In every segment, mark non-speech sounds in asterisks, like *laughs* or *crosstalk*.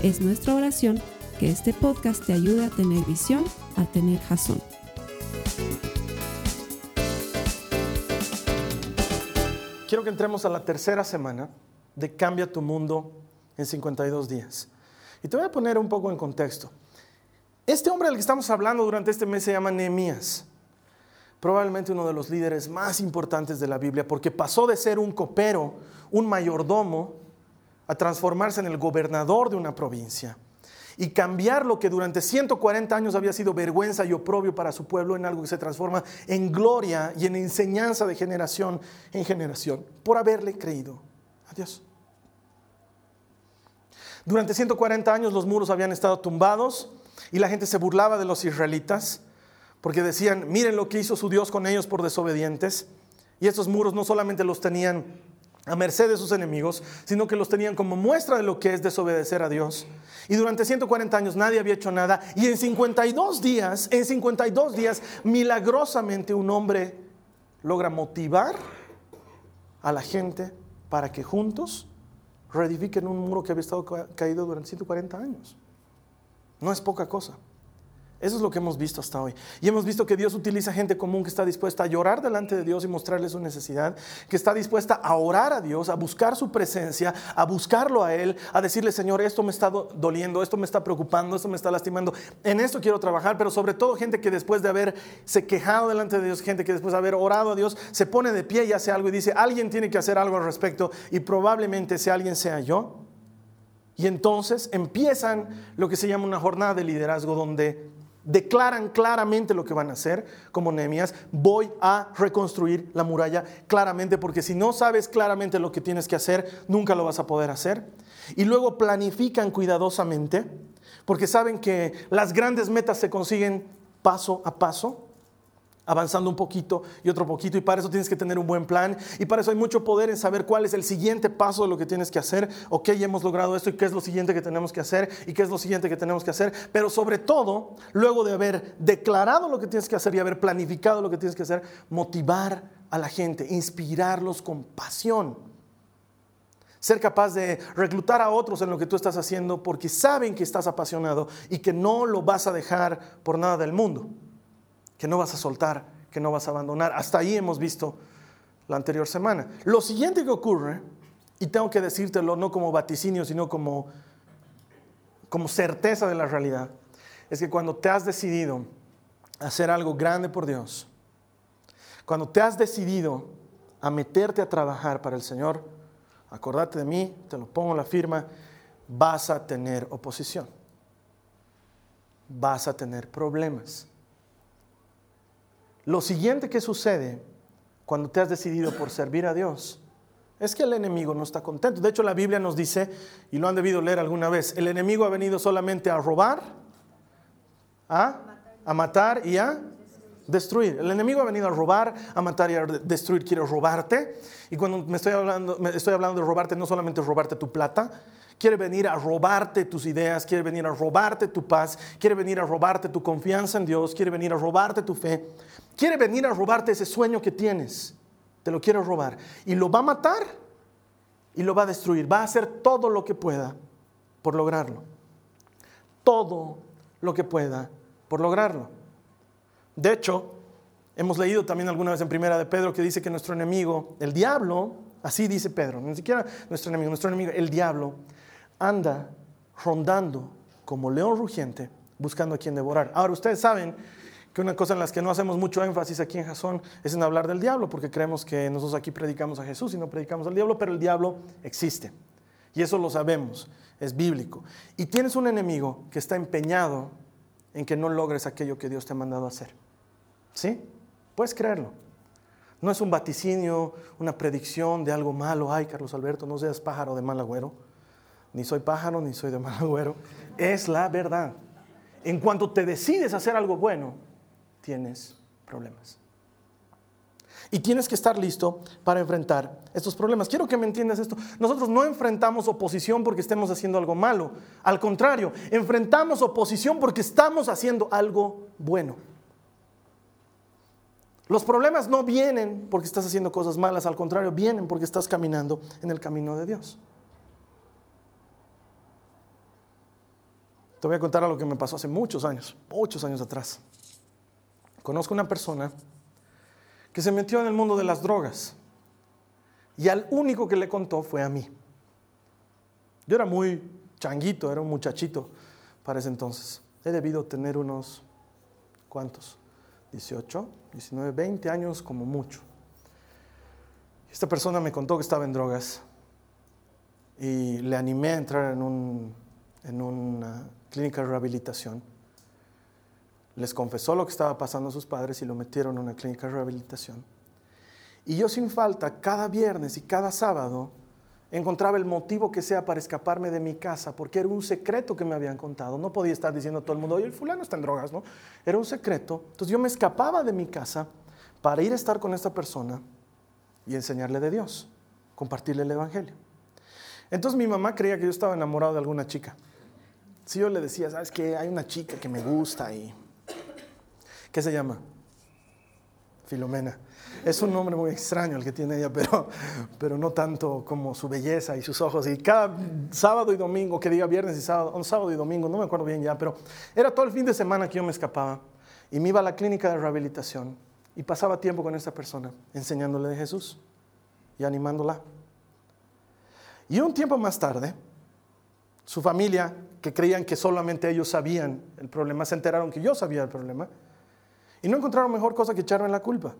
Es nuestra oración que este podcast te ayude a tener visión, a tener jazón. Quiero que entremos a la tercera semana de Cambia tu mundo en 52 días. Y te voy a poner un poco en contexto. Este hombre del que estamos hablando durante este mes se llama Nehemías. Probablemente uno de los líderes más importantes de la Biblia, porque pasó de ser un copero, un mayordomo, a transformarse en el gobernador de una provincia y cambiar lo que durante 140 años había sido vergüenza y oprobio para su pueblo en algo que se transforma en gloria y en enseñanza de generación en generación por haberle creído a Dios. Durante 140 años los muros habían estado tumbados y la gente se burlaba de los israelitas porque decían, miren lo que hizo su Dios con ellos por desobedientes. Y estos muros no solamente los tenían a merced de sus enemigos, sino que los tenían como muestra de lo que es desobedecer a Dios. Y durante 140 años nadie había hecho nada. Y en 52 días, en 52 días, milagrosamente un hombre logra motivar a la gente para que juntos reedifiquen un muro que había estado caído durante 140 años. No es poca cosa. Eso es lo que hemos visto hasta hoy. Y hemos visto que Dios utiliza gente común que está dispuesta a llorar delante de Dios y mostrarle su necesidad, que está dispuesta a orar a Dios, a buscar su presencia, a buscarlo a Él, a decirle, Señor, esto me está doliendo, esto me está preocupando, esto me está lastimando, en esto quiero trabajar, pero sobre todo gente que después de haberse quejado delante de Dios, gente que después de haber orado a Dios, se pone de pie y hace algo y dice, alguien tiene que hacer algo al respecto y probablemente ese alguien sea yo. Y entonces empiezan lo que se llama una jornada de liderazgo donde declaran claramente lo que van a hacer, como Nehemías, voy a reconstruir la muralla claramente, porque si no sabes claramente lo que tienes que hacer, nunca lo vas a poder hacer. Y luego planifican cuidadosamente, porque saben que las grandes metas se consiguen paso a paso avanzando un poquito y otro poquito, y para eso tienes que tener un buen plan, y para eso hay mucho poder en saber cuál es el siguiente paso de lo que tienes que hacer, ok, ya hemos logrado esto, y qué es lo siguiente que tenemos que hacer, y qué es lo siguiente que tenemos que hacer, pero sobre todo, luego de haber declarado lo que tienes que hacer y haber planificado lo que tienes que hacer, motivar a la gente, inspirarlos con pasión. Ser capaz de reclutar a otros en lo que tú estás haciendo porque saben que estás apasionado y que no lo vas a dejar por nada del mundo que no vas a soltar, que no vas a abandonar. Hasta ahí hemos visto la anterior semana. Lo siguiente que ocurre, y tengo que decírtelo no como vaticinio, sino como, como certeza de la realidad, es que cuando te has decidido hacer algo grande por Dios, cuando te has decidido a meterte a trabajar para el Señor, acordate de mí, te lo pongo la firma, vas a tener oposición, vas a tener problemas. Lo siguiente que sucede cuando te has decidido por servir a Dios es que el enemigo no está contento. De hecho, la Biblia nos dice, y lo han debido leer alguna vez, el enemigo ha venido solamente a robar, a, matar y a destruir. El enemigo ha venido a robar, a matar y a destruir. Quiere robarte. Y cuando me estoy hablando, me estoy hablando de robarte, no solamente robarte tu plata, quiere venir a robarte tus ideas, quiere venir a robarte tu paz, quiere venir a robarte tu confianza en Dios, quiere venir a robarte tu fe. Quiere venir a robarte ese sueño que tienes. Te lo quiere robar. Y lo va a matar y lo va a destruir. Va a hacer todo lo que pueda por lograrlo. Todo lo que pueda por lograrlo. De hecho, hemos leído también alguna vez en primera de Pedro que dice que nuestro enemigo, el diablo, así dice Pedro, ni siquiera nuestro enemigo, nuestro enemigo, el diablo, anda rondando como león rugiente buscando a quien devorar. Ahora, ustedes saben que una cosa en las que no hacemos mucho énfasis aquí en Jasón es en hablar del diablo, porque creemos que nosotros aquí predicamos a Jesús y no predicamos al diablo, pero el diablo existe. Y eso lo sabemos, es bíblico. Y tienes un enemigo que está empeñado en que no logres aquello que Dios te ha mandado hacer. ¿Sí? Puedes creerlo. No es un vaticinio, una predicción de algo malo. Ay, Carlos Alberto, no seas pájaro de mal agüero. Ni soy pájaro, ni soy de mal agüero. Es la verdad. En cuanto te decides hacer algo bueno, tienes problemas. Y tienes que estar listo para enfrentar estos problemas. Quiero que me entiendas esto. Nosotros no enfrentamos oposición porque estemos haciendo algo malo. Al contrario, enfrentamos oposición porque estamos haciendo algo bueno. Los problemas no vienen porque estás haciendo cosas malas, al contrario, vienen porque estás caminando en el camino de Dios. Te voy a contar algo que me pasó hace muchos años, muchos años atrás. Conozco una persona que se metió en el mundo de las drogas y al único que le contó fue a mí. Yo era muy changuito, era un muchachito para ese entonces. He debido tener unos, ¿cuántos? 18, 19, 20 años como mucho. Esta persona me contó que estaba en drogas y le animé a entrar en, un, en una clínica de rehabilitación les confesó lo que estaba pasando a sus padres y lo metieron en una clínica de rehabilitación. Y yo sin falta, cada viernes y cada sábado, encontraba el motivo que sea para escaparme de mi casa, porque era un secreto que me habían contado. No podía estar diciendo a todo el mundo, oye, el fulano está en drogas, ¿no? Era un secreto. Entonces yo me escapaba de mi casa para ir a estar con esta persona y enseñarle de Dios, compartirle el Evangelio. Entonces mi mamá creía que yo estaba enamorado de alguna chica. Si yo le decía, ¿sabes qué? Hay una chica que me gusta y ¿Qué se llama? Filomena. Es un nombre muy extraño el que tiene ella, pero, pero no tanto como su belleza y sus ojos. Y cada sábado y domingo, que diga viernes y sábado, un sábado y domingo, no me acuerdo bien ya, pero era todo el fin de semana que yo me escapaba y me iba a la clínica de rehabilitación y pasaba tiempo con esta persona, enseñándole de Jesús y animándola. Y un tiempo más tarde, su familia, que creían que solamente ellos sabían el problema, se enteraron que yo sabía el problema y no encontraron mejor cosa que echarme la culpa.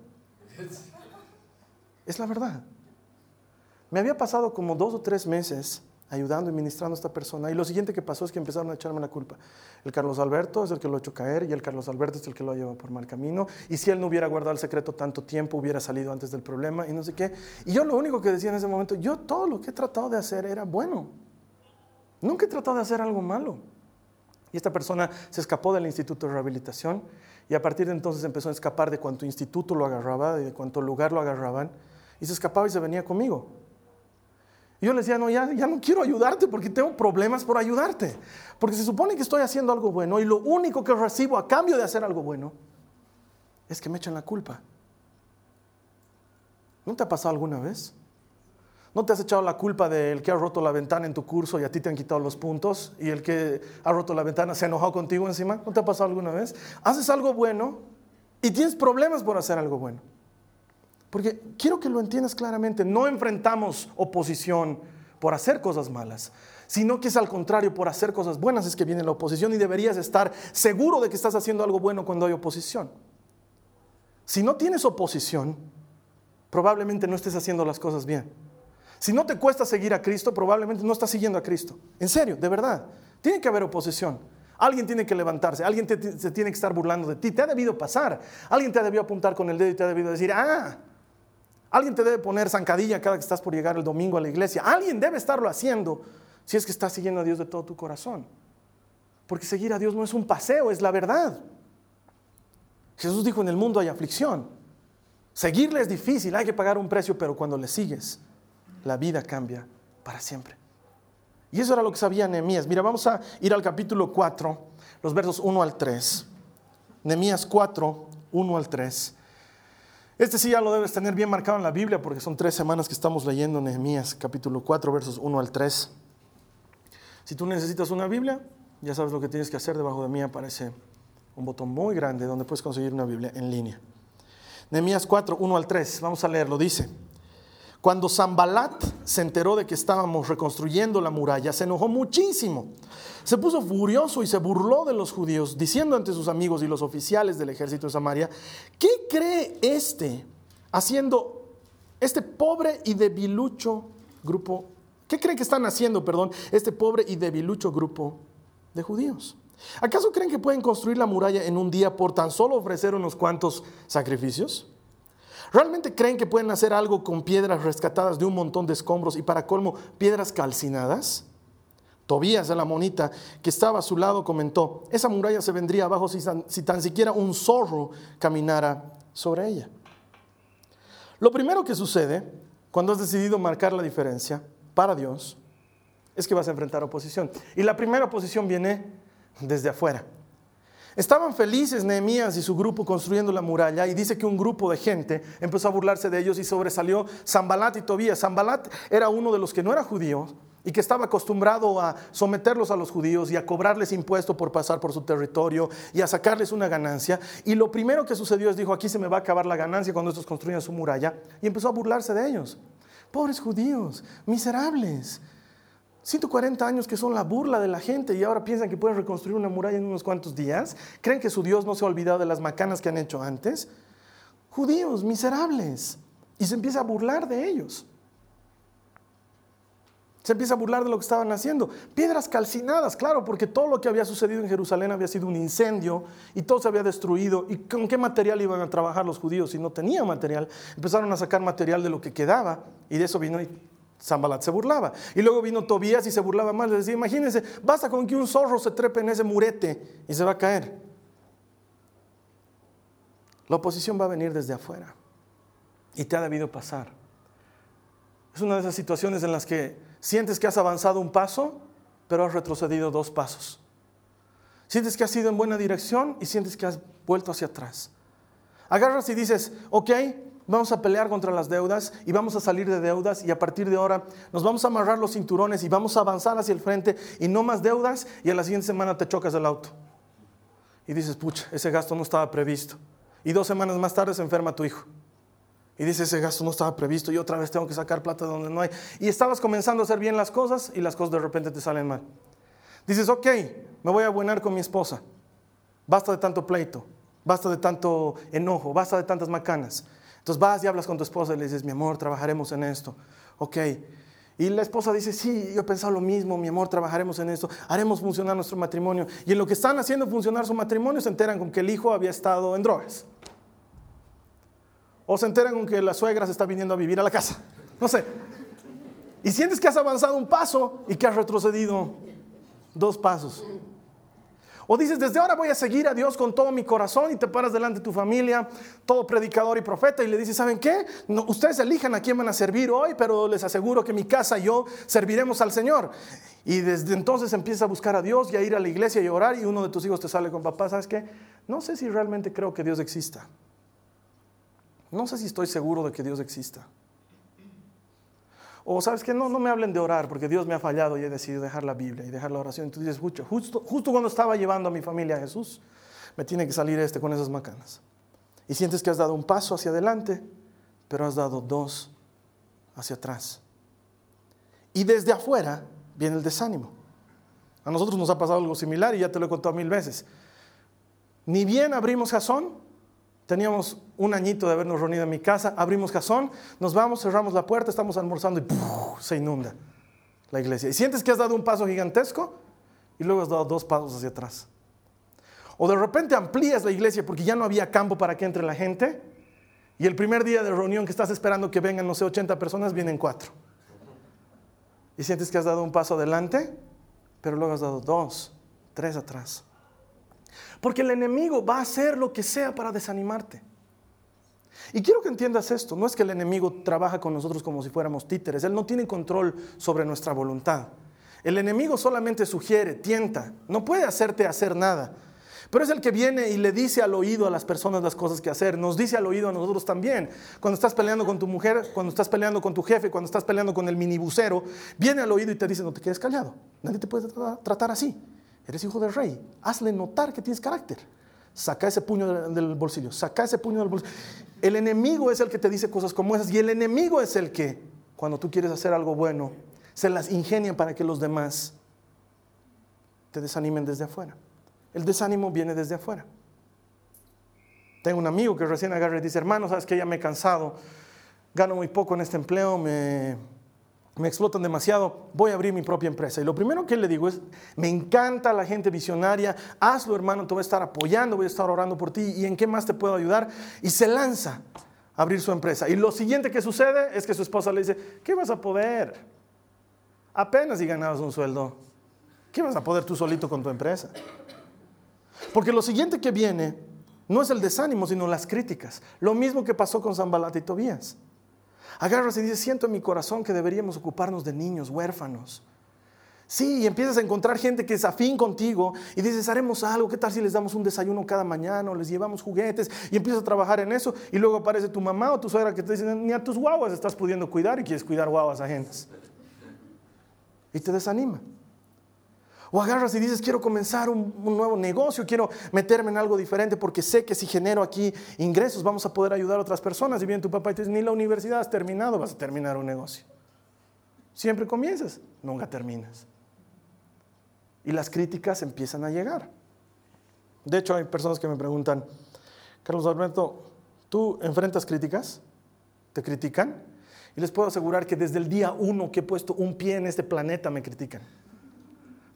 Es la verdad. Me había pasado como dos o tres meses ayudando y ministrando a esta persona. Y lo siguiente que pasó es que empezaron a echarme la culpa. El Carlos Alberto es el que lo ha hecho caer y el Carlos Alberto es el que lo ha llevado por mal camino. Y si él no hubiera guardado el secreto tanto tiempo, hubiera salido antes del problema y no sé qué. Y yo lo único que decía en ese momento, yo todo lo que he tratado de hacer era bueno. Nunca he tratado de hacer algo malo. Y esta persona se escapó del Instituto de Rehabilitación y a partir de entonces empezó a escapar de cuánto instituto lo agarraba, de cuánto lugar lo agarraban, y se escapaba y se venía conmigo. Y yo le decía, no, ya, ya no quiero ayudarte porque tengo problemas por ayudarte. Porque se supone que estoy haciendo algo bueno y lo único que recibo a cambio de hacer algo bueno es que me echan la culpa. ¿No te ha pasado alguna vez? ¿No te has echado la culpa del que ha roto la ventana en tu curso y a ti te han quitado los puntos y el que ha roto la ventana se ha enojado contigo encima? ¿No te ha pasado alguna vez? Haces algo bueno y tienes problemas por hacer algo bueno. Porque quiero que lo entiendas claramente, no enfrentamos oposición por hacer cosas malas, sino que es al contrario, por hacer cosas buenas es que viene la oposición y deberías estar seguro de que estás haciendo algo bueno cuando hay oposición. Si no tienes oposición, probablemente no estés haciendo las cosas bien. Si no te cuesta seguir a Cristo, probablemente no estás siguiendo a Cristo. En serio, de verdad. Tiene que haber oposición. Alguien tiene que levantarse, alguien se tiene que estar burlando de ti. Te ha debido pasar. Alguien te ha debido apuntar con el dedo y te ha debido decir, ah, alguien te debe poner zancadilla cada que estás por llegar el domingo a la iglesia. Alguien debe estarlo haciendo si es que estás siguiendo a Dios de todo tu corazón. Porque seguir a Dios no es un paseo, es la verdad. Jesús dijo, en el mundo hay aflicción. Seguirle es difícil, hay que pagar un precio, pero cuando le sigues, la vida cambia para siempre. Y eso era lo que sabía Nehemías. Mira, vamos a ir al capítulo 4, los versos 1 al 3. Nehemías 4, 1 al 3. Este sí ya lo debes tener bien marcado en la Biblia porque son tres semanas que estamos leyendo Nehemías capítulo 4, versos 1 al 3. Si tú necesitas una Biblia, ya sabes lo que tienes que hacer. Debajo de mí aparece un botón muy grande donde puedes conseguir una Biblia en línea. Nehemías 4, 1 al 3. Vamos a leerlo. Dice. Cuando Zambalat se enteró de que estábamos reconstruyendo la muralla, se enojó muchísimo. Se puso furioso y se burló de los judíos, diciendo ante sus amigos y los oficiales del ejército de Samaria, ¿qué cree este haciendo este pobre y debilucho grupo? ¿Qué cree que están haciendo, perdón, este pobre y debilucho grupo de judíos? ¿Acaso creen que pueden construir la muralla en un día por tan solo ofrecer unos cuantos sacrificios? ¿Realmente creen que pueden hacer algo con piedras rescatadas de un montón de escombros y para colmo piedras calcinadas? Tobías, la monita, que estaba a su lado, comentó, esa muralla se vendría abajo si, si tan siquiera un zorro caminara sobre ella. Lo primero que sucede cuando has decidido marcar la diferencia para Dios es que vas a enfrentar oposición. Y la primera oposición viene desde afuera. Estaban felices Nehemías y su grupo construyendo la muralla y dice que un grupo de gente empezó a burlarse de ellos y sobresalió Zambalat y Tobías. Zambalat era uno de los que no era judío y que estaba acostumbrado a someterlos a los judíos y a cobrarles impuesto por pasar por su territorio y a sacarles una ganancia. Y lo primero que sucedió es dijo, aquí se me va a acabar la ganancia cuando estos construyan su muralla y empezó a burlarse de ellos. Pobres judíos, miserables. 140 años que son la burla de la gente y ahora piensan que pueden reconstruir una muralla en unos cuantos días. ¿Creen que su Dios no se ha olvidado de las macanas que han hecho antes? Judíos, miserables. Y se empieza a burlar de ellos. Se empieza a burlar de lo que estaban haciendo. Piedras calcinadas, claro, porque todo lo que había sucedido en Jerusalén había sido un incendio y todo se había destruido. ¿Y con qué material iban a trabajar los judíos si no tenían material? Empezaron a sacar material de lo que quedaba y de eso vino Zambalat se burlaba. Y luego vino Tobías y se burlaba más. Le decía, imagínense, basta con que un zorro se trepe en ese murete y se va a caer. La oposición va a venir desde afuera. Y te ha debido pasar. Es una de esas situaciones en las que sientes que has avanzado un paso, pero has retrocedido dos pasos. Sientes que has ido en buena dirección y sientes que has vuelto hacia atrás. Agarras y dices, ok, vamos a pelear contra las deudas y vamos a salir de deudas y a partir de ahora nos vamos a amarrar los cinturones y vamos a avanzar hacia el frente y no más deudas y a la siguiente semana te chocas el auto. Y dices, pucha, ese gasto no estaba previsto. Y dos semanas más tarde se enferma tu hijo. Y dices, ese gasto no estaba previsto y otra vez tengo que sacar plata de donde no hay. Y estabas comenzando a hacer bien las cosas y las cosas de repente te salen mal. Dices, ok, me voy a buenar con mi esposa. Basta de tanto pleito, basta de tanto enojo, basta de tantas macanas. Entonces vas y hablas con tu esposa y le dices, mi amor, trabajaremos en esto. Ok. Y la esposa dice, sí, yo he pensado lo mismo, mi amor, trabajaremos en esto, haremos funcionar nuestro matrimonio. Y en lo que están haciendo funcionar su matrimonio se enteran con que el hijo había estado en drogas. O se enteran con que la suegra se está viniendo a vivir a la casa. No sé. Y sientes que has avanzado un paso y que has retrocedido dos pasos. O dices, desde ahora voy a seguir a Dios con todo mi corazón y te paras delante de tu familia, todo predicador y profeta, y le dices, ¿saben qué? ustedes elijan a quién van a servir hoy, pero les aseguro que mi casa y yo serviremos al Señor. Y desde entonces empiezas a buscar a Dios y a ir a la iglesia y orar, y uno de tus hijos te sale con papá, ¿sabes qué? No sé si realmente creo que Dios exista. No sé si estoy seguro de que Dios exista. O sabes que no, no me hablen de orar porque Dios me ha fallado y he decidido dejar la Biblia y dejar la oración. Entonces dices, justo, justo cuando estaba llevando a mi familia a Jesús, me tiene que salir este con esas macanas. Y sientes que has dado un paso hacia adelante, pero has dado dos hacia atrás. Y desde afuera viene el desánimo. A nosotros nos ha pasado algo similar y ya te lo he contado mil veces. Ni bien abrimos jazón, Teníamos un añito de habernos reunido en mi casa, abrimos cazón, nos vamos, cerramos la puerta, estamos almorzando y se inunda la iglesia. Y sientes que has dado un paso gigantesco y luego has dado dos pasos hacia atrás. O de repente amplías la iglesia porque ya no había campo para que entre la gente y el primer día de reunión que estás esperando que vengan, no sé, 80 personas, vienen cuatro. Y sientes que has dado un paso adelante, pero luego has dado dos, tres atrás. Porque el enemigo va a hacer lo que sea para desanimarte. Y quiero que entiendas esto, no es que el enemigo trabaja con nosotros como si fuéramos títeres, él no tiene control sobre nuestra voluntad. El enemigo solamente sugiere, tienta, no puede hacerte hacer nada. Pero es el que viene y le dice al oído a las personas las cosas que hacer. Nos dice al oído a nosotros también. Cuando estás peleando con tu mujer, cuando estás peleando con tu jefe, cuando estás peleando con el minibusero, viene al oído y te dice, no te quedes callado. Nadie te puede tratar así. Eres hijo del rey. Hazle notar que tienes carácter. Saca ese puño del bolsillo. Saca ese puño del bolsillo. El enemigo es el que te dice cosas como esas. Y el enemigo es el que, cuando tú quieres hacer algo bueno, se las ingenia para que los demás te desanimen desde afuera. El desánimo viene desde afuera. Tengo un amigo que recién agarra y dice, hermano, sabes que ya me he cansado, gano muy poco en este empleo, me, me explotan demasiado, voy a abrir mi propia empresa. Y lo primero que le digo es, me encanta la gente visionaria, hazlo hermano, te voy a estar apoyando, voy a estar orando por ti y en qué más te puedo ayudar. Y se lanza a abrir su empresa. Y lo siguiente que sucede es que su esposa le dice, ¿qué vas a poder? Apenas si ganabas un sueldo. ¿Qué vas a poder tú solito con tu empresa? Porque lo siguiente que viene no es el desánimo, sino las críticas. Lo mismo que pasó con Zambalat y Tobías. Agarras y dices, siento en mi corazón que deberíamos ocuparnos de niños, huérfanos. Sí, y empiezas a encontrar gente que es afín contigo y dices, haremos algo, ¿qué tal si les damos un desayuno cada mañana o les llevamos juguetes? Y empiezas a trabajar en eso y luego aparece tu mamá o tu suegra que te dicen, ni a tus guaguas estás pudiendo cuidar y quieres cuidar guaguas ajenas. Y te desanima. O agarras y dices, quiero comenzar un, nuevo negocio, quiero meterme en algo diferente porque sé que si genero aquí ingresos vamos a poder ayudar a otras personas. Y viene tu papá y te dice, ni la universidad has terminado, vas a terminar un negocio. Siempre comienzas, nunca terminas. Y las críticas empiezan a llegar. De hecho, hay personas que me preguntan, Carlos Alberto, ¿tú enfrentas críticas? ¿Te critican? Y les puedo asegurar que desde el día uno que he puesto un pie en este planeta me critican.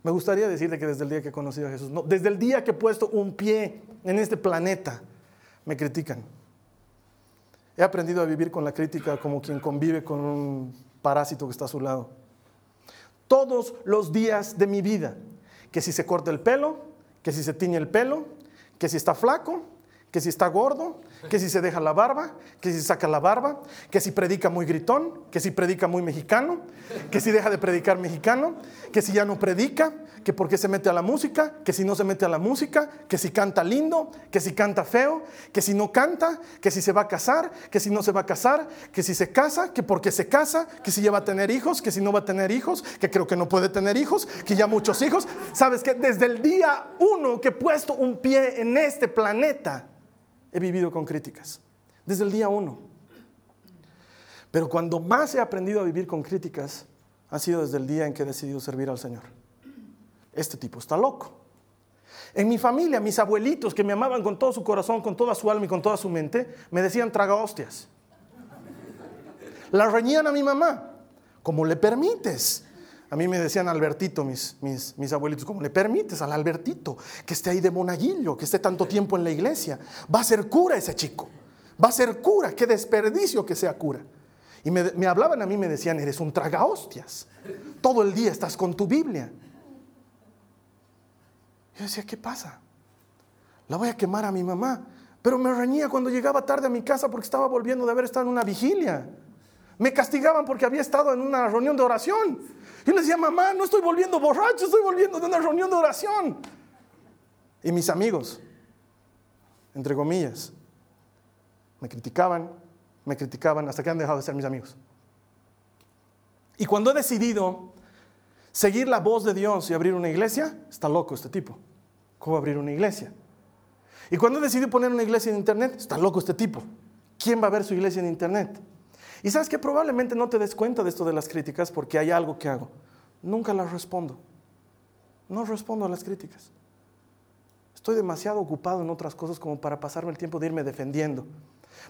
Me gustaría decirle que desde el día que he conocido a Jesús, no, desde el día que he puesto un pie en este planeta, me critican. He aprendido a vivir con la crítica como quien convive con un parásito que está a su lado. Todos los días de mi vida, que si se corta el pelo, que si se tiñe el pelo, que si está flaco, que si está gordo, que si se deja la barba, que si saca la barba, que si predica muy gritón, que si predica muy mexicano, que si deja de predicar mexicano, que si ya no predica, que por qué se mete a la música, que si no se mete a la música, que si canta lindo, que si canta feo, que si no canta, que si se va a casar, que si no se va a casar, que si se casa, que por qué se casa, que si ya va a tener hijos, que si no va a tener hijos, que creo que no puede tener hijos, que ya muchos hijos. Sabes que desde el día uno que he puesto un pie en este planeta, he vivido con críticas, desde el día uno. Pero cuando más he aprendido a vivir con críticas, ha sido desde el día en que he decidido servir al Señor. Este tipo está loco. En mi familia, mis abuelitos que me amaban con todo su corazón, con toda su alma y con toda su mente, me decían traga hostias. La reñían a mi mamá. ¿Cómo le permites? A mí me decían Albertito, mis, mis, mis, abuelitos, ¿cómo le permites al Albertito que esté ahí de monaguillo, que esté tanto tiempo en la iglesia? Va a ser cura ese chico, va a ser cura, qué desperdicio que sea cura. Y me, me hablaban a mí, me decían, eres un traga hostias, todo el día estás con tu Biblia. Yo decía, ¿qué pasa? La voy a quemar a mi mamá. Pero me reñía cuando llegaba tarde a mi casa porque estaba volviendo de haber estado en una vigilia. Me castigaban porque había estado en una reunión de oración. Y le decía, mamá, no estoy volviendo borracho, estoy volviendo de una reunión de oración. Y mis amigos, entre comillas, me criticaban, me criticaban hasta que han dejado de ser mis amigos. Y cuando he decidido seguir la voz de Dios y abrir una iglesia, está loco este tipo. ¿Cómo abrir una iglesia? Y cuando he decidido poner una iglesia en internet, está loco este tipo. ¿Quién va a ver su iglesia en internet? Y sabes que probablemente no te des cuenta de esto de las críticas porque hay algo que hago. Nunca las respondo. No respondo a las críticas. Estoy demasiado ocupado en otras cosas como para pasarme el tiempo de irme defendiendo.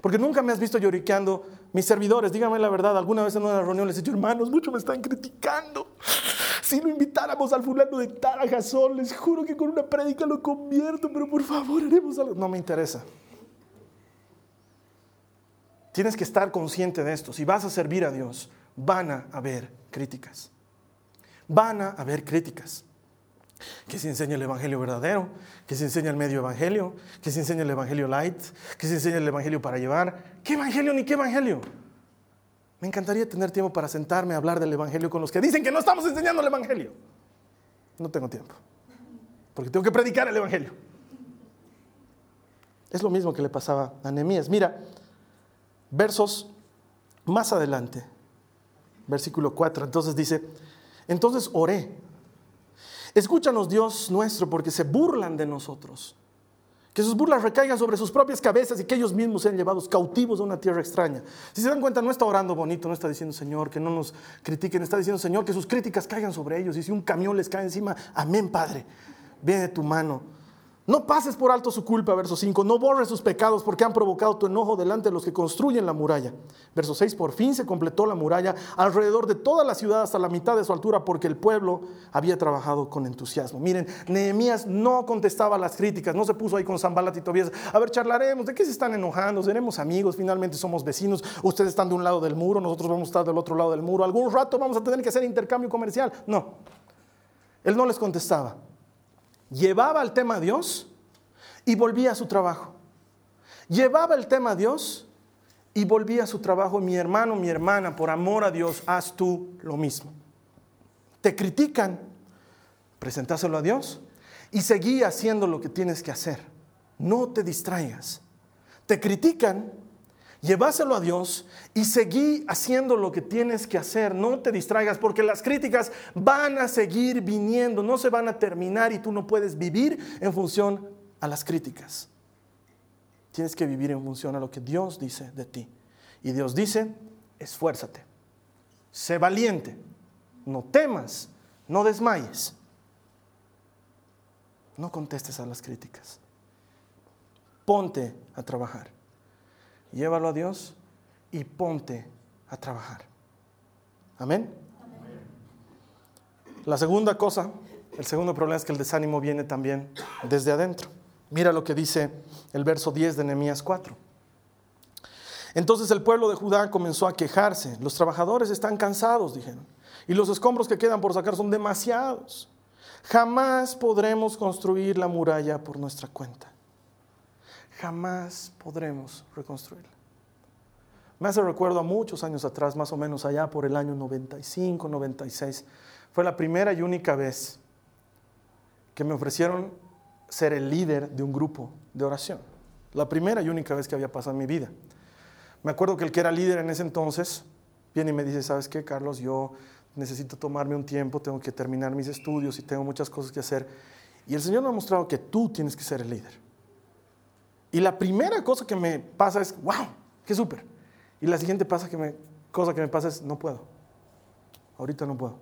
Porque nunca me has visto lloriqueando. Mis servidores, díganme la verdad, alguna vez en una reunión les he dicho, hermanos, mucho me están criticando. Si lo invitáramos al fulano de Tarajazón, les juro que con una prédica lo convierto, pero por favor haremos algo. No me interesa. Tienes que estar consciente de esto. Si vas a servir a Dios, van a haber críticas. Van a haber críticas. Que se enseña el Evangelio verdadero, que se enseña el medio Evangelio, que se enseña el Evangelio light, que se enseña el Evangelio para llevar. ¿Qué Evangelio ni qué Evangelio? Me encantaría tener tiempo para sentarme a hablar del Evangelio con los que dicen que no estamos enseñando el Evangelio. No tengo tiempo, porque tengo que predicar el Evangelio. Es lo mismo que le pasaba a Nehemías. Mira, versos más adelante, versículo 4, entonces dice, entonces oré, escúchanos Dios nuestro porque se burlan de nosotros, que sus burlas recaigan sobre sus propias cabezas y que ellos mismos sean llevados cautivos a una tierra extraña. Si se dan cuenta, no está orando bonito, no está diciendo Señor que no nos critiquen, está diciendo Señor que sus críticas caigan sobre ellos y si un camión les cae encima, amén Padre, viene tu mano no pases por alto su culpa, verso 5. No borres sus pecados porque han provocado tu enojo delante de los que construyen la muralla. Verso 6. Por fin se completó la muralla alrededor de toda la ciudad hasta la mitad de su altura porque el pueblo había trabajado con entusiasmo. Miren, Nehemías no contestaba las críticas, no se puso ahí con Zambalat y Tobías. A ver, charlaremos. ¿De qué se están enojando? Seremos amigos, finalmente somos vecinos. Ustedes están de un lado del muro, nosotros vamos a estar del otro lado del muro. Algún rato vamos a tener que hacer intercambio comercial. No. Él no les contestaba. Llevaba el tema a Dios y volvía a su trabajo. Llevaba el tema a Dios y volvía a su trabajo. Mi hermano, mi hermana, por amor a Dios, haz tú lo mismo. Te critican, presentáselo a Dios y seguí haciendo lo que tienes que hacer. No te distraigas. Te critican, lleváselo a Dios y seguí haciendo lo que tienes que hacer. No te distraigas porque las críticas van a seguir viniendo, no se van a terminar y tú no puedes vivir en función a las críticas. Tienes que vivir en función a lo que Dios dice de ti. Y Dios dice, esfuérzate, sé valiente, no temas, no desmayes. No contestes a las críticas. Ponte a trabajar. Llévalo a Dios y ponte a trabajar. Amén. La segunda cosa, el segundo problema es que el desánimo viene también desde adentro. Mira lo que dice el verso 10 de Nehemías 4. Entonces el pueblo de Judá comenzó a quejarse. Los trabajadores están cansados, dijeron. Y los escombros que quedan por sacar son demasiados. Jamás podremos construir la muralla por nuestra cuenta. Jamás podremos reconstruirla. Me hace recuerdo a muchos años atrás, más o menos allá por el año 95, 96. Fue la primera y única vez que me ofrecieron ser el líder de un grupo de oración. La primera y única vez que había pasado en mi vida. Me acuerdo que el que era líder en ese entonces viene y me dice, ¿sabes qué, Carlos? Yo necesito tomarme un tiempo, tengo que terminar mis estudios y tengo muchas cosas que hacer. Y el Señor me ha mostrado que tú tienes que ser el líder. Y la primera cosa que me pasa es, wow, qué súper. Y la siguiente pasa que me, cosa que me pasa es, no puedo. Ahorita no puedo.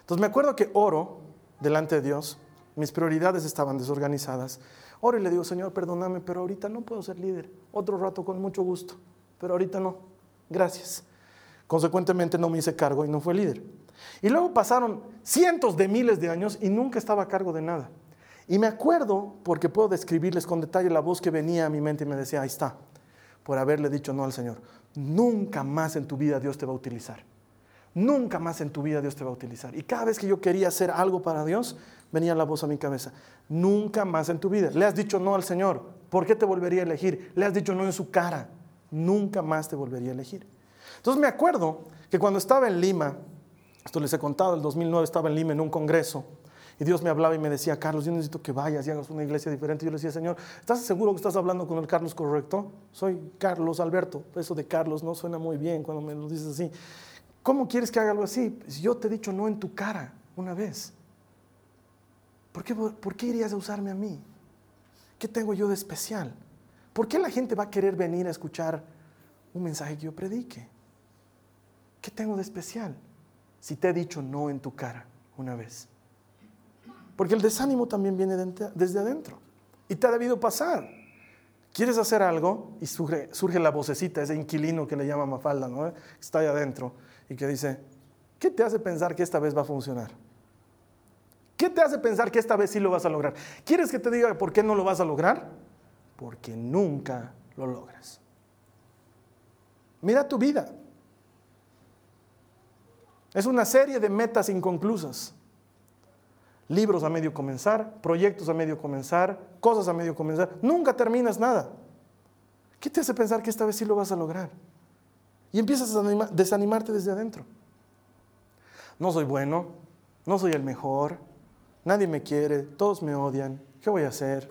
Entonces me acuerdo que oro delante de Dios, mis prioridades estaban desorganizadas. Oro y le digo, Señor, perdóname, pero ahorita no puedo ser líder. Otro rato con mucho gusto, pero ahorita no. Gracias. Consecuentemente no me hice cargo y no fue líder. Y luego pasaron cientos de miles de años y nunca estaba a cargo de nada. Y me acuerdo, porque puedo describirles con detalle la voz que venía a mi mente y me decía, ahí está, por haberle dicho no al Señor. Nunca más en tu vida Dios te va a utilizar. Nunca más en tu vida Dios te va a utilizar. Y cada vez que yo quería hacer algo para Dios, venía la voz a mi cabeza. Nunca más en tu vida. Le has dicho no al Señor. ¿Por qué te volvería a elegir? Le has dicho no en su cara. Nunca más te volvería a elegir. Entonces me acuerdo que cuando estaba en Lima, esto les he contado, el 2009 estaba en Lima en un congreso, y Dios me hablaba y me decía, Carlos, yo necesito que vayas y hagas una iglesia diferente. Yo le decía, Señor, ¿estás seguro que estás hablando con el Carlos correcto? Soy Carlos Alberto. Eso de Carlos no suena muy bien cuando me lo dices así. ¿Cómo quieres que haga algo así? Si yo te he dicho no en tu cara una vez. ¿Por qué, ¿Por qué irías a usarme a mí? ¿Qué tengo yo de especial? ¿Por qué la gente va a querer venir a escuchar un mensaje que yo predique? ¿Qué tengo de especial si te he dicho no en tu cara una vez? Porque el desánimo también viene desde adentro y te ha debido pasar. Quieres hacer algo y surge, la vocecita, ese inquilino que le llama Mafalda, ¿no? está ahí adentro y que dice, ¿qué te hace pensar que esta vez va a funcionar? ¿Qué te hace pensar que esta vez sí lo vas a lograr? ¿Quieres que te diga por qué no lo vas a lograr? Porque nunca lo logras. Mira tu vida. Es una serie de metas inconclusas. Libros a medio comenzar, proyectos a medio comenzar, cosas a medio comenzar. Nunca terminas nada. ¿Qué te hace pensar que esta vez sí lo vas a lograr? Y empiezas a desanimarte desde adentro. No soy bueno, no soy el mejor, nadie me quiere, todos me odian. ¿Qué voy a hacer?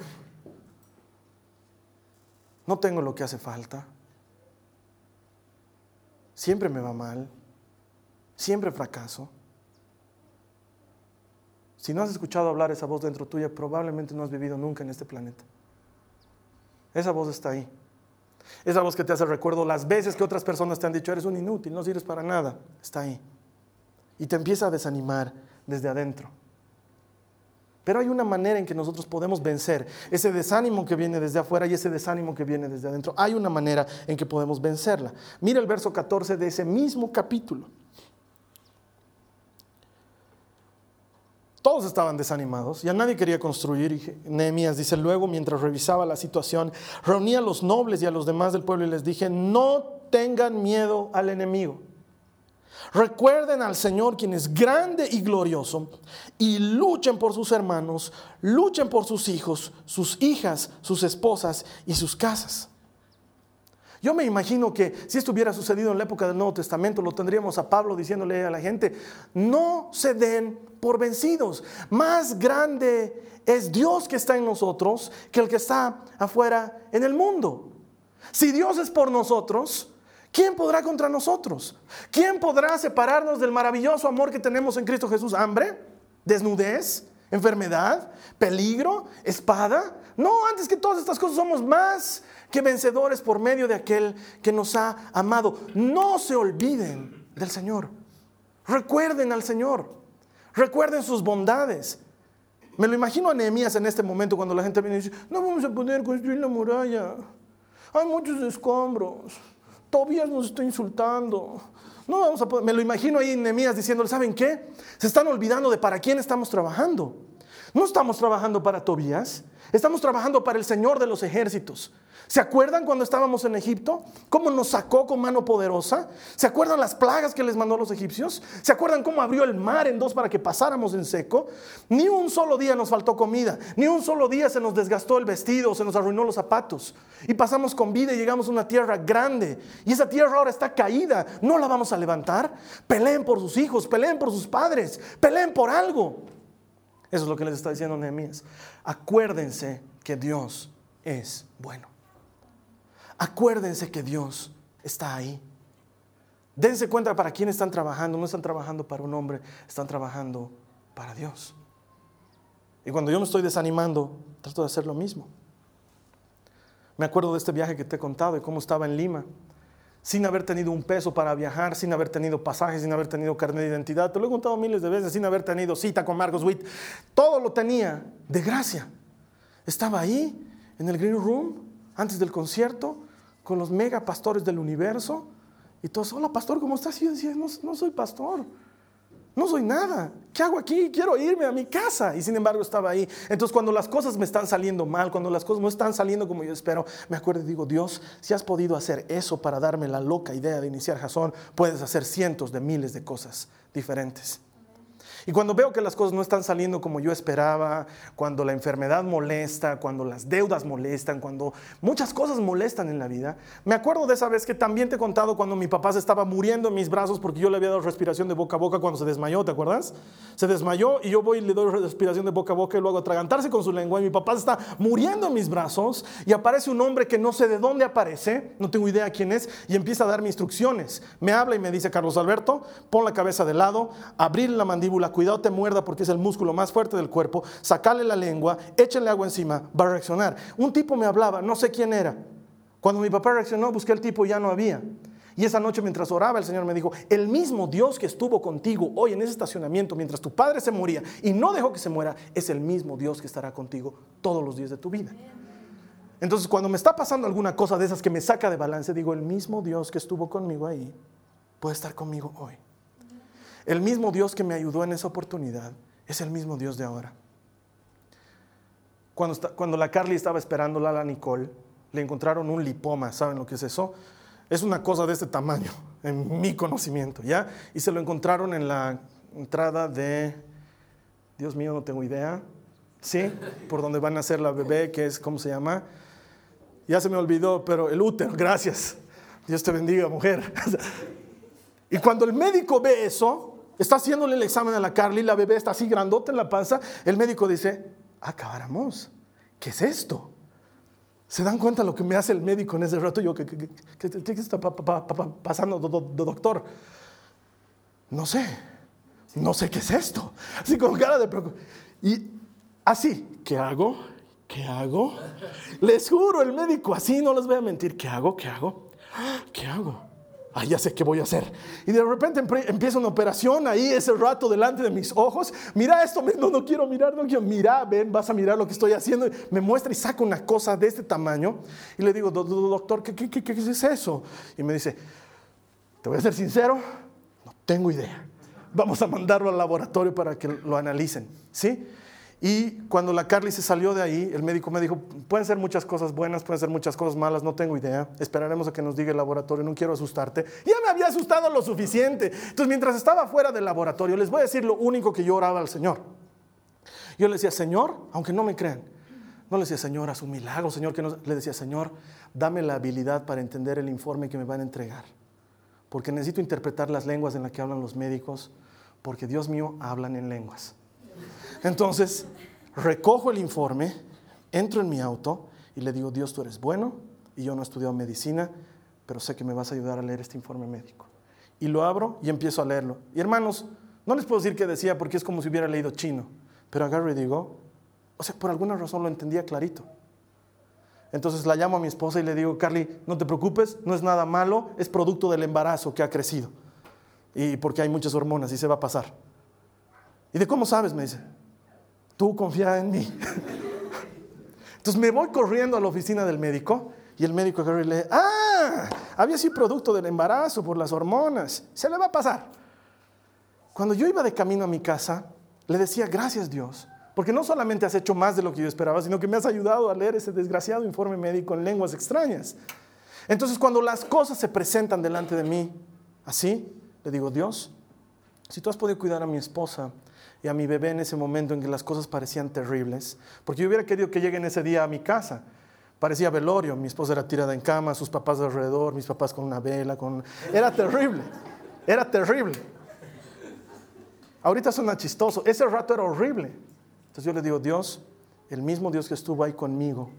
No tengo lo que hace falta. Siempre me va mal siempre fracaso. Si no has escuchado hablar esa voz dentro tuya, probablemente no has vivido nunca en este planeta. Esa voz está ahí. Esa voz que te hace recuerdo las veces que otras personas te han dicho, eres un inútil, no sirves para nada, está ahí. Y te empieza a desanimar desde adentro. Pero hay una manera en que nosotros podemos vencer ese desánimo que viene desde afuera y ese desánimo que viene desde adentro. Hay una manera en que podemos vencerla. Mira el verso 14 de ese mismo capítulo. Todos estaban desanimados, ya nadie quería construir. Nehemías dice luego, mientras revisaba la situación, reuní a los nobles y a los demás del pueblo y les dije, no tengan miedo al enemigo. Recuerden al Señor quien es grande y glorioso y luchen por sus hermanos, luchen por sus hijos, sus hijas, sus esposas y sus casas. Yo me imagino que si esto hubiera sucedido en la época del Nuevo Testamento, lo tendríamos a Pablo diciéndole a la gente, no se den por vencidos. Más grande es Dios que está en nosotros que el que está afuera en el mundo. Si Dios es por nosotros, ¿quién podrá contra nosotros? ¿Quién podrá separarnos del maravilloso amor que tenemos en Cristo Jesús? ¿Hambre? ¿Desnudez? ¿Enfermedad? ¿Peligro? ¿Espada? No, antes que todas estas cosas somos más que vencedores por medio de aquel que nos ha amado. No se olviden del Señor. Recuerden al Señor. Recuerden sus bondades. Me lo imagino a Nehemías en este momento cuando la gente viene y dice, no vamos a poder construir la muralla. Hay muchos escombros. Tobías nos está insultando. No vamos a poder. Me lo imagino ahí en Nehemías diciéndole, ¿saben qué? Se están olvidando de para quién estamos trabajando. No estamos trabajando para Tobías, estamos trabajando para el Señor de los ejércitos. ¿Se acuerdan cuando estábamos en Egipto? ¿Cómo nos sacó con mano poderosa? ¿Se acuerdan las plagas que les mandó a los egipcios? ¿Se acuerdan cómo abrió el mar en dos para que pasáramos en seco? Ni un solo día nos faltó comida, ni un solo día se nos desgastó el vestido, se nos arruinó los zapatos. Y pasamos con vida y llegamos a una tierra grande. Y esa tierra ahora está caída, no la vamos a levantar. Peleen por sus hijos, peleen por sus padres, peleen por algo. Eso es lo que les está diciendo Nehemías. Acuérdense que Dios es bueno. Acuérdense que Dios está ahí. Dense cuenta para quién están trabajando. No están trabajando para un hombre, están trabajando para Dios. Y cuando yo me estoy desanimando, trato de hacer lo mismo. Me acuerdo de este viaje que te he contado y cómo estaba en Lima, sin haber tenido un peso para viajar, sin haber tenido pasajes, sin haber tenido carnet de identidad. Te lo he contado miles de veces, sin haber tenido cita con Marcos Witt. Todo lo tenía de gracia. Estaba ahí, en el Green Room, antes del concierto, con los mega pastores del universo. Y todos, hola pastor, ¿cómo estás? Y yo decía, no, no soy pastor. No soy nada. ¿Qué hago aquí? Quiero irme a mi casa. Y sin embargo estaba ahí. Entonces cuando las cosas me están saliendo mal, cuando las cosas no están saliendo como yo espero, me acuerdo y digo, Dios, si has podido hacer eso para darme la loca idea de iniciar Jason, puedes hacer cientos de miles de cosas diferentes. Y cuando veo que las cosas no están saliendo como yo esperaba, cuando la enfermedad molesta, cuando las deudas molestan, cuando muchas cosas molestan en la vida, me acuerdo de esa vez que también te he contado cuando mi papá se estaba muriendo en mis brazos porque yo le había dado respiración de boca a boca cuando se desmayó, ¿te acuerdas? Se desmayó y yo voy y le doy respiración de boca a boca y luego atragantarse con su lengua y mi papá se está muriendo en mis brazos y aparece un hombre que no sé de dónde aparece, no tengo idea quién es, y empieza a darme instrucciones. Me habla y me dice, Carlos Alberto, pon la cabeza de lado, abrir la mandíbula cuidado te muerda porque es el músculo más fuerte del cuerpo, sacale la lengua, échenle agua encima, va a reaccionar. Un tipo me hablaba, no sé quién era. Cuando mi papá reaccionó, busqué el tipo y ya no había. Y esa noche mientras oraba, el Señor me dijo, el mismo Dios que estuvo contigo hoy en ese estacionamiento mientras tu padre se moría y no dejó que se muera, es el mismo Dios que estará contigo todos los días de tu vida. Entonces cuando me está pasando alguna cosa de esas que me saca de balance, digo, el mismo Dios que estuvo conmigo ahí puede estar conmigo hoy. El mismo Dios que me ayudó en esa oportunidad es el mismo Dios de ahora. Cuando, la Carly estaba esperando a la Nicole, le encontraron un lipoma. ¿Saben lo que es eso? Es una cosa de este tamaño, *laughs* en mi conocimiento, ¿ya? Y se lo encontraron en la entrada de, Dios mío, no tengo idea, ¿sí? Por donde van a hacer la bebé, que es, ¿cómo se llama? Ya se me olvidó, pero el útero, gracias. Dios te bendiga, mujer. *laughs* y cuando el médico ve eso, Está haciéndole el examen a la Carly, la bebé está así grandota en la panza. El médico dice, acabáramos. ¿Qué es esto? ¿Se dan cuenta lo que me hace el médico en ese rato? Yo, ¿qué, qué, está pasando, doctor? No sé, no sé qué es esto. Así con cara de preocupación. Y así, ¿qué hago? ¿Qué hago? Les juro, el médico, así no les voy a mentir. ¿Qué hago? ¿Qué hago? ¿Qué hago? Ah, ya sé qué voy a hacer. Y de repente empieza una operación ahí ese rato delante de mis ojos. Mira esto, no, no quiero mirar, no quiero mirar, ven, vas a mirar lo que estoy haciendo. Me muestra y saca una cosa de este tamaño. Y le digo, doctor, ¿qué, qué, qué, es eso? Y me dice, te voy a ser sincero, no tengo idea. Vamos a mandarlo al laboratorio para que lo analicen, ¿sí? Y cuando la Carly se salió de ahí, el médico me dijo, pueden ser muchas cosas buenas, pueden ser muchas cosas malas, no tengo idea. Esperaremos a que nos diga el laboratorio, no quiero asustarte. Ya me había asustado lo suficiente. Entonces, mientras estaba fuera del laboratorio, les voy a decir lo único que yo oraba al Señor. Yo le decía, Señor, aunque no me crean, no le decía, Señor, haz un milagro, Señor, que no... Le decía, Señor, dame la habilidad para entender el informe que me van a entregar. Porque necesito interpretar las lenguas en las que hablan los médicos, porque Dios mío, hablan en lenguas. Entonces, recojo el informe, entro en mi auto y le digo, Dios, tú eres bueno y yo no he estudiado medicina, pero sé que me vas a ayudar a leer este informe médico. Y lo abro y empiezo a leerlo. Y hermanos, no les puedo decir qué decía porque es como si hubiera leído chino, pero agarro y digo, o sea, por alguna razón lo entendía clarito. Entonces la llamo a mi esposa y le digo, Carly, no te preocupes, no es nada malo, es producto del embarazo que ha crecido. Y porque hay muchas hormonas y se va a pasar. ¿Y de cómo sabes? Me dice, tú confía en mí. Entonces me voy corriendo a la oficina del médico y el médico le dice, ah, había sido producto del embarazo por las hormonas, se le va a pasar. Cuando yo iba de camino a mi casa, le decía, gracias Dios, porque no solamente has hecho más de lo que yo esperaba, sino que me has ayudado a leer ese desgraciado informe médico en lenguas extrañas. Entonces cuando las cosas se presentan delante de mí, así, le digo, Dios, si tú has podido cuidar a mi esposa, y a mi bebé en ese momento en que las cosas parecían terribles, porque yo hubiera querido que lleguen ese día a mi casa. Parecía velorio, mi esposa era tirada en cama, sus papás alrededor, mis papás con una vela. Era terrible, era terrible. Ahorita suena chistoso, ese rato era horrible. Entonces yo le digo, Dios, el mismo Dios que estuvo ahí conmigo,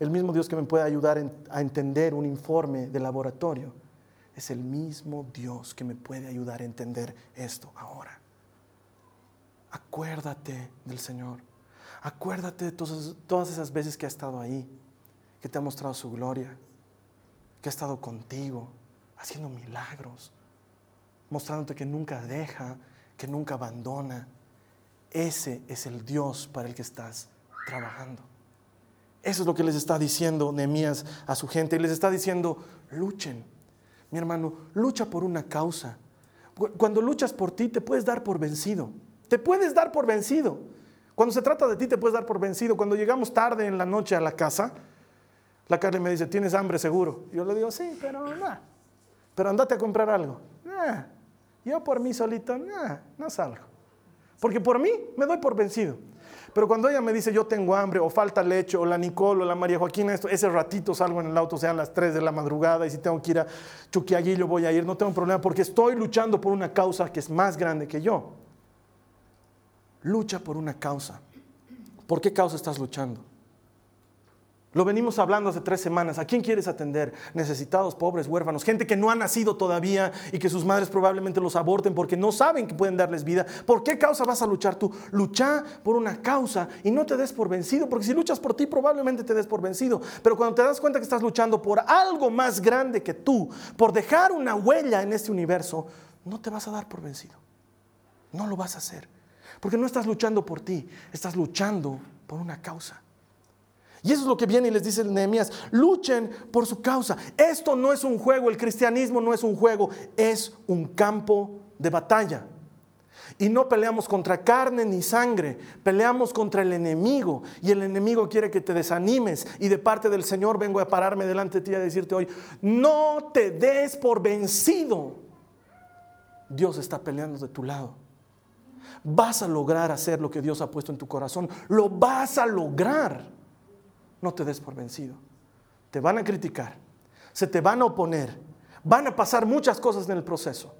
el mismo Dios que me puede ayudar a entender un informe de laboratorio, es el mismo Dios que me puede ayudar a entender esto ahora. Acuérdate del Señor. Acuérdate de todas, esas veces que ha estado ahí, que te ha mostrado su gloria, que ha estado contigo, haciendo milagros, mostrándote que nunca deja, que nunca abandona. Ese es el Dios para el que estás trabajando. Eso es lo que les está diciendo Nehemías a su gente. Y les está diciendo, luchen. Mi hermano, lucha por una causa. Cuando luchas por ti, te puedes dar por vencido. Te puedes dar por vencido. Cuando se trata de ti, te puedes dar por vencido. Cuando llegamos tarde en la noche a la casa, la Carly me dice, ¿tienes hambre seguro? Yo le digo, sí, pero no. Pero andate a comprar algo. Yo por mí solito, no salgo. Porque por mí me doy por vencido. Pero cuando ella me dice yo tengo hambre o falta leche o la Nicole o la María Joaquina, esto, ese ratito salgo en el auto, sean las 3 de la madrugada y si tengo que ir a Chuquiaguillo voy a ir, no tengo problema porque estoy luchando por una causa que es más grande que yo. Lucha por una causa. ¿Por qué causa estás luchando? Lo venimos hablando hace tres semanas. ¿A quién quieres atender? Necesitados, pobres, huérfanos, gente que no ha nacido todavía y que sus madres probablemente los aborten porque no saben que pueden darles vida. ¿Por qué causa vas a luchar tú? Lucha por una causa y no te des por vencido, porque si luchas por ti probablemente te des por vencido. Pero cuando te das cuenta que estás luchando por algo más grande que tú, por dejar una huella en este universo, no te vas a dar por vencido. No lo vas a hacer. Porque no estás luchando por ti, estás luchando por una causa. Y eso es lo que viene y les dice Nehemías, luchen por su causa. Esto no es un juego, el cristianismo no es un juego, es un campo de batalla. Y no peleamos contra carne ni sangre, peleamos contra el enemigo. Y el enemigo quiere que te desanimes. Y de parte del Señor vengo a pararme delante de ti a decirte hoy, no te des por vencido. Dios está peleando de tu lado. Vas a lograr hacer lo que Dios ha puesto en tu corazón. Lo vas a lograr. No te des por vencido. Te van a criticar, se te van a oponer, van a pasar muchas cosas en el proceso,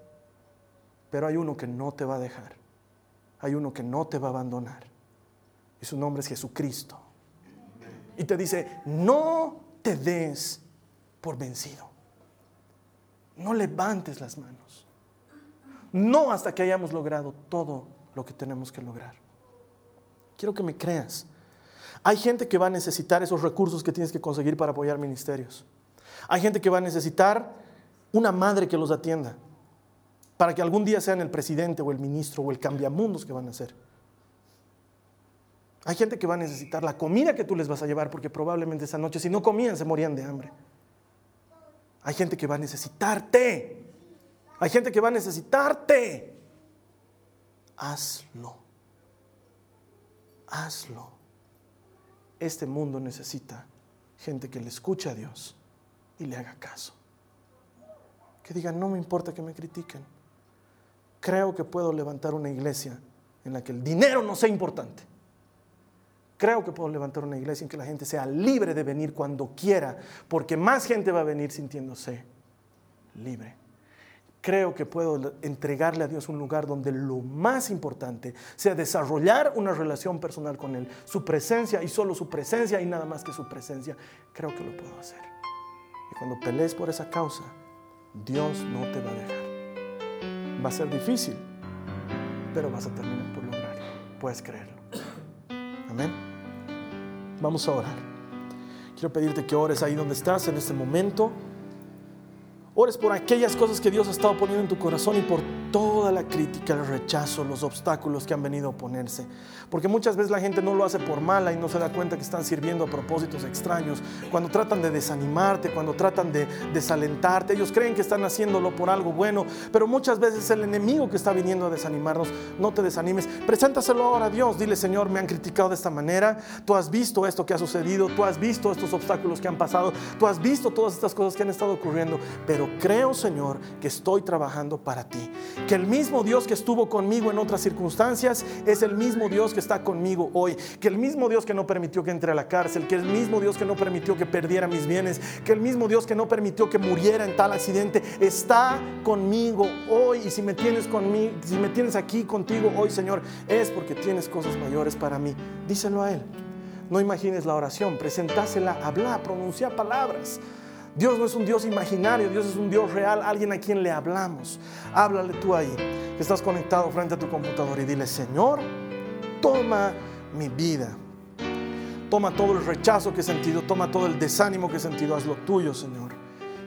pero hay uno que no te va a dejar, hay uno que no te va a abandonar, y su nombre es Jesucristo. Y te dice, no te des por vencido, no levantes las manos, no hasta que hayamos logrado todo lo que tenemos que lograr. Quiero que me creas. Hay gente que va a necesitar esos recursos que tienes que conseguir para apoyar ministerios. Hay gente que va a necesitar una madre que los atienda para que algún día sean el presidente o el ministro o el cambiamundos que van a ser. Hay gente que va a necesitar la comida que tú les vas a llevar porque probablemente esa noche si no comían se morían de hambre. Hay gente que va a necesitarte. Hay gente que va a necesitarte. Hazlo. hazlo. Este mundo necesita gente que le escuche a Dios y le haga caso. Que digan, no me importa que me critiquen. Creo que puedo levantar una iglesia en la que el dinero no sea importante. Creo que puedo levantar una iglesia en que la gente sea libre de venir cuando quiera, porque más gente va a venir sintiéndose libre. Creo que puedo entregarle a Dios un lugar donde lo más importante sea desarrollar una relación personal con Él, su presencia y solo su presencia y nada más que su presencia. Creo que lo puedo hacer. Y cuando pelees por esa causa, Dios no te va a dejar. Va a ser difícil, pero vas a terminar por lograrlo. Puedes creerlo. Amén. Vamos a orar. Quiero pedirte que ores ahí donde estás en este momento. Ores por aquellas cosas que Dios ha estado poniendo en tu corazón y por la crítica, el rechazo, los obstáculos que han venido a oponerse. Porque muchas veces la gente no lo hace por mala y no se da cuenta que están sirviendo a propósitos extraños. Cuando tratan de desanimarte, cuando tratan de desalentarte, ellos creen que están haciéndolo por algo bueno, pero muchas veces es el enemigo que está viniendo a desanimarnos. No te desanimes, preséntaselo ahora a Dios. Dile, Señor, me han criticado de esta manera. Tú has visto esto que ha sucedido, tú has visto estos obstáculos que han pasado, tú has visto todas estas cosas que han estado ocurriendo, pero creo, Señor, que estoy trabajando para ti. Que el mismo Dios que estuvo conmigo en otras circunstancias es el mismo Dios que está conmigo hoy. Que el mismo Dios que no permitió que entre a la cárcel, que el mismo Dios que no permitió que perdiera mis bienes, que el mismo Dios que no permitió que muriera en tal accidente, está conmigo hoy. Y si me tienes conmigo, si me tienes aquí contigo hoy, Señor, es porque tienes cosas mayores para mí. Díselo a Él. No imagines la oración, presentásela, habla, pronuncia palabras. Dios no es un Dios imaginario, Dios es un Dios real, alguien a quien le hablamos. Háblale tú ahí, que estás conectado frente a tu computadora y dile, Señor, toma mi vida. Toma todo el rechazo que he sentido, toma todo el desánimo que he sentido, haz lo tuyo, Señor,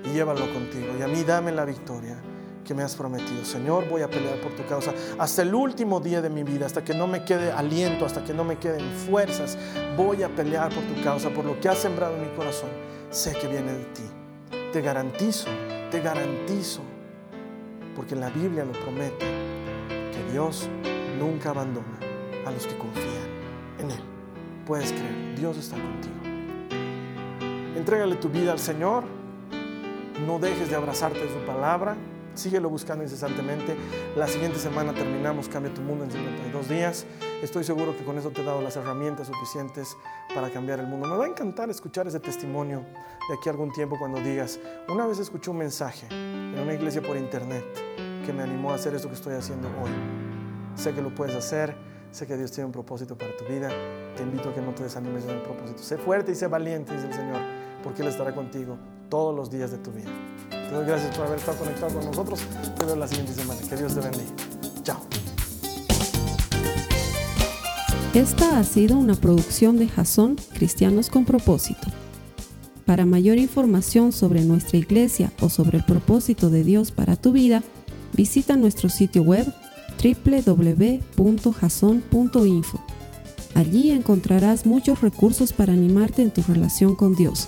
y llévalo contigo. Y a mí dame la victoria que me has prometido. Señor, voy a pelear por tu causa hasta el último día de mi vida, hasta que no me quede aliento, hasta que no me queden fuerzas. Voy a pelear por tu causa, por lo que has sembrado en mi corazón. Sé que viene de ti. Te garantizo, te garantizo, porque la Biblia lo promete, que Dios nunca abandona a los que confían en Él. Puedes creer, Dios está contigo. Entrégale tu vida al Señor, no dejes de abrazarte de su palabra, síguelo buscando incesantemente. La siguiente semana terminamos Cambia tu Mundo en 52 días. Estoy seguro que con eso te he dado las herramientas suficientes para cambiar el mundo. Me va a encantar escuchar ese testimonio de aquí a algún tiempo cuando digas, una vez escuché un mensaje en una iglesia por internet que me animó a hacer esto que estoy haciendo hoy. Sé que lo puedes hacer, sé que Dios tiene un propósito para tu vida. Te invito a que no te desanimes en el propósito. Sé fuerte y sé valiente, dice el Señor, porque Él estará contigo todos los días de tu vida. Gracias por haber estado conectado con nosotros. Te veo la siguiente semana. Que Dios te bendiga. Chao. Esta ha sido una producción de Jason Cristianos con Propósito. Para mayor información sobre nuestra iglesia o sobre el propósito de Dios para tu vida, visita nuestro sitio web www.jason.info. Allí encontrarás muchos recursos para animarte en tu relación con Dios,